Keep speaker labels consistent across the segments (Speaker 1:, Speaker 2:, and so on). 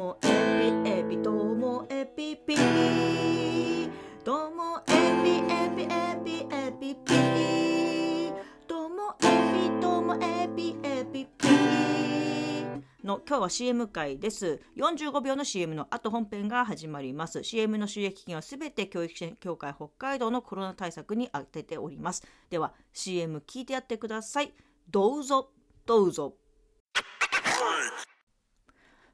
Speaker 1: もエピエピともエピピ。ともエピエピエピエピピ。ともエピともエピエピピ。の今日は CM 回です。45秒の CM の後本編が始まります。CM の収益金はすべて教育支援協会北海道のコロナ対策に充てております。では CM 聞いてやってください。どうぞどうぞ。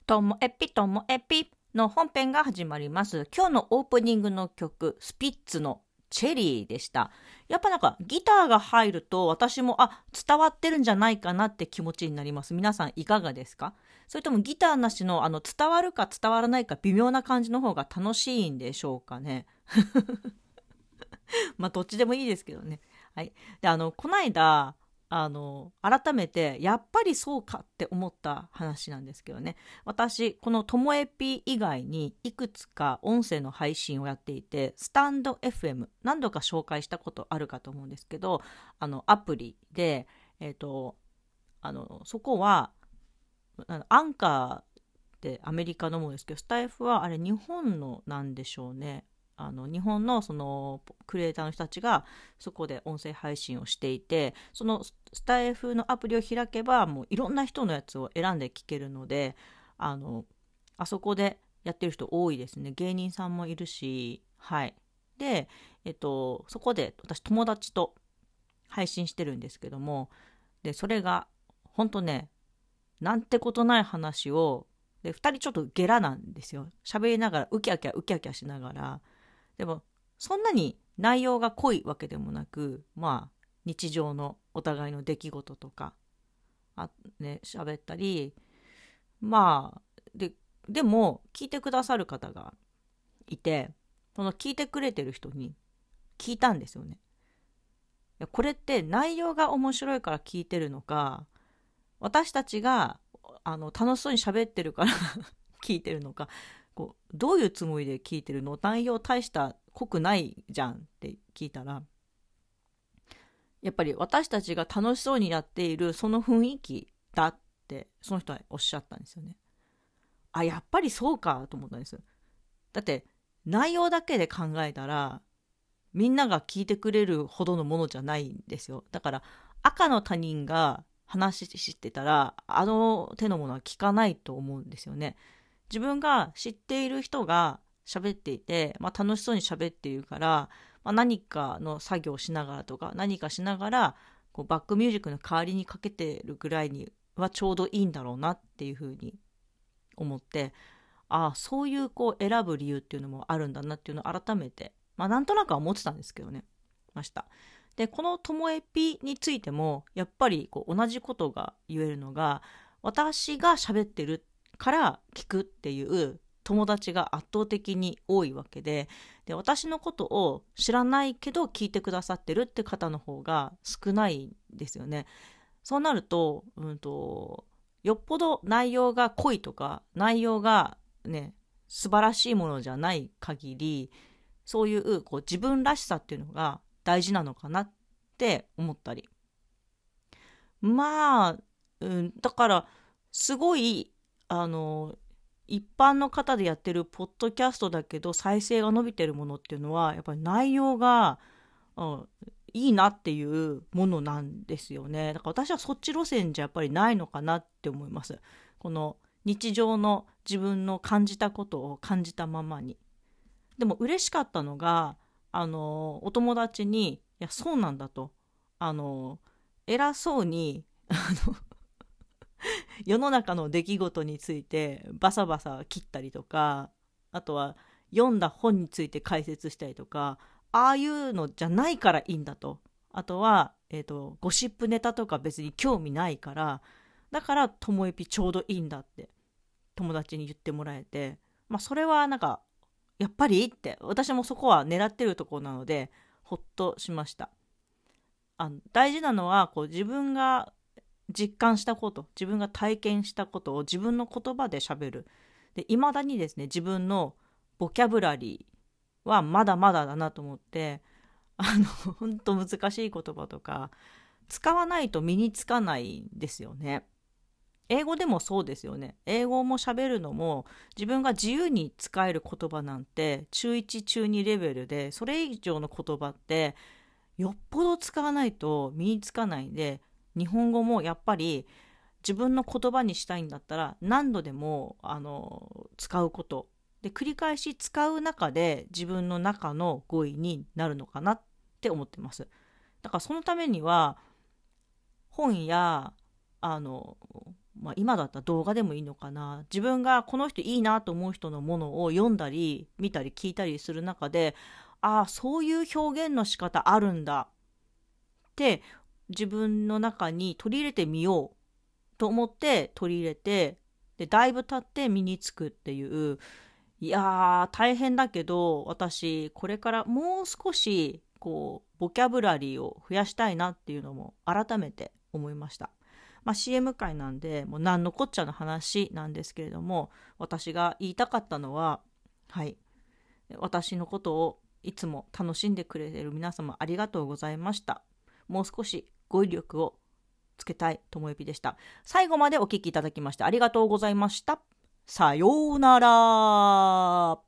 Speaker 1: ともエピともエピの本編が始まります。今日のオープニングの曲スピッツのチェリーでした。やっぱなんかギターが入ると私もあ伝わってるんじゃないかなって気持ちになります。皆さんいかがですか？それともギターなしのあの伝わるか伝わらないか微妙な感じの方が楽しいんでしょうかね？まあどっちでもいいですけどね。はい。であのこないだあの改めてやっぱりそうかって思った話なんですけどね。私このともえぴ以外にいくつか音声の配信をやっていてスタンド FM 何度か紹介したことあるかと思うんですけどあのアプリで、えーと、あのそこはアンカーってアメリカのものですけどスタイフはあれ日本のなんでしょうね。あの日本のそのクリエイターの人たちがそこで音声配信をしていてそのスタイフのアプリを開けばもういろんな人のやつを選んで聞けるのであのあそこでやってる人多いですね。芸人さんもいるしはい。でえっとそこで私友達と配信してるんですけどもでそれがほんとねなんてことない話をで2人ちょっとゲラなんですよ。喋りながらウキャキャウキャキャしながらでもそんなに内容が濃いわけでもなくまあ日常のお互いの出来事とかあね喋ったりまあででも聞いてくださる方がいてその聞いてくれてる人に聞いたんですよね。これって内容が面白いから聞いてるのか私たちがあの楽しそうに喋ってるから 聞いてるのかこうどういうつもりで聞いてるの？内容大した濃くないじゃんって聞いたらやっぱり私たちが楽しそうにやっているその雰囲気だってその人はおっしゃったんですよね。あやっぱりそうかと思ったんです。だって内容だけで考えたらみんなが聞いてくれるほどのものじゃないんですよ。だから赤の他人が話してたらあの手のものは聞かないと思うんですよね。自分が知っている人が喋っていて、まあ、楽しそうに喋っているから、まあ、何かの作業をしながらとか何かしながらこうバックミュージックの代わりにかけてるぐらいにはちょうどいいんだろうなっていうふうに思ってああそういうこう選ぶ理由っていうのもあるんだなっていうのを改めて、まあ、なんとなくは思ってたんですけどねました。でこの「ともえぴ」についてもやっぱりこう同じことが言えるのが私が喋ってるから聞くっていう友達が圧倒的に多いわけでで私のことを知らないけど聞いてくださってるって方の方が少ないんですよね。そうなると,、うんと、よっぽど内容が濃いとか内容がね素晴らしいものじゃない限りそういうこう自分らしさっていうのが大事なのかなって思ったりまあ、うん、だからすごいあの一般の方でやってるポッドキャストだけど再生が伸びてるものっていうのはやっぱり内容が、うん、いいなっていうものなんですよね。だから私はそっち路線じゃやっぱりないのかなって思います。この日常の自分の感じたことを感じたままに。でも嬉しかったのがあのお友達に「いやそうなんだ」と。あの偉そうにあの世の中の出来事についてバサバサ切ったりとかあとは読んだ本について解説したりとかああいうのじゃないからいいんだと。あとは、えーと、ゴシップネタとか別に興味ないからだからともえぴちょうどいいんだって友達に言ってもらえて。まあそれはなんかやっぱりって私もそこは狙ってるとこなのでほっとしました。あの大事なのはこう自分が実感したこと自分が体験したことを自分の言葉でしゃべるで未だにですね自分のボキャブラリーはまだまだだなと思ってあの 本当難しい言葉とか使わないと身につかないんですよね。英語でもそうですよね。英語も喋るのも自分が自由に使える言葉なんて中1中2レベルでそれ以上の言葉ってよっぽど使わないと身につかないんで日本語もやっぱり自分の言葉にしたいんだったら何度でもあの使うことで繰り返し使う中で自分の中の語彙になるのかなって思ってます。だからそのためには本やあのまあ、今だったら動画でもいいのかな自分がこの人いいなと思う人のものを読んだり見たり聞いたりする中でああそういう表現の仕方あるんだって自分の中に取り入れてみようと思って取り入れてでだいぶ経って身につくっていう。いやー大変だけど私これからもう少しこうボキャブラリーを増やしたいなっていうのも改めて思いました。まあ、CM 界なんでもう何のこっちゃの話なんですけれども私が言いたかったのははい。私のことをいつも楽しんでくれてる皆様ありがとうございました。もう少し語彙力をつけたいともえびでした。最後までお聴きいただきましてありがとうございました。さようなら。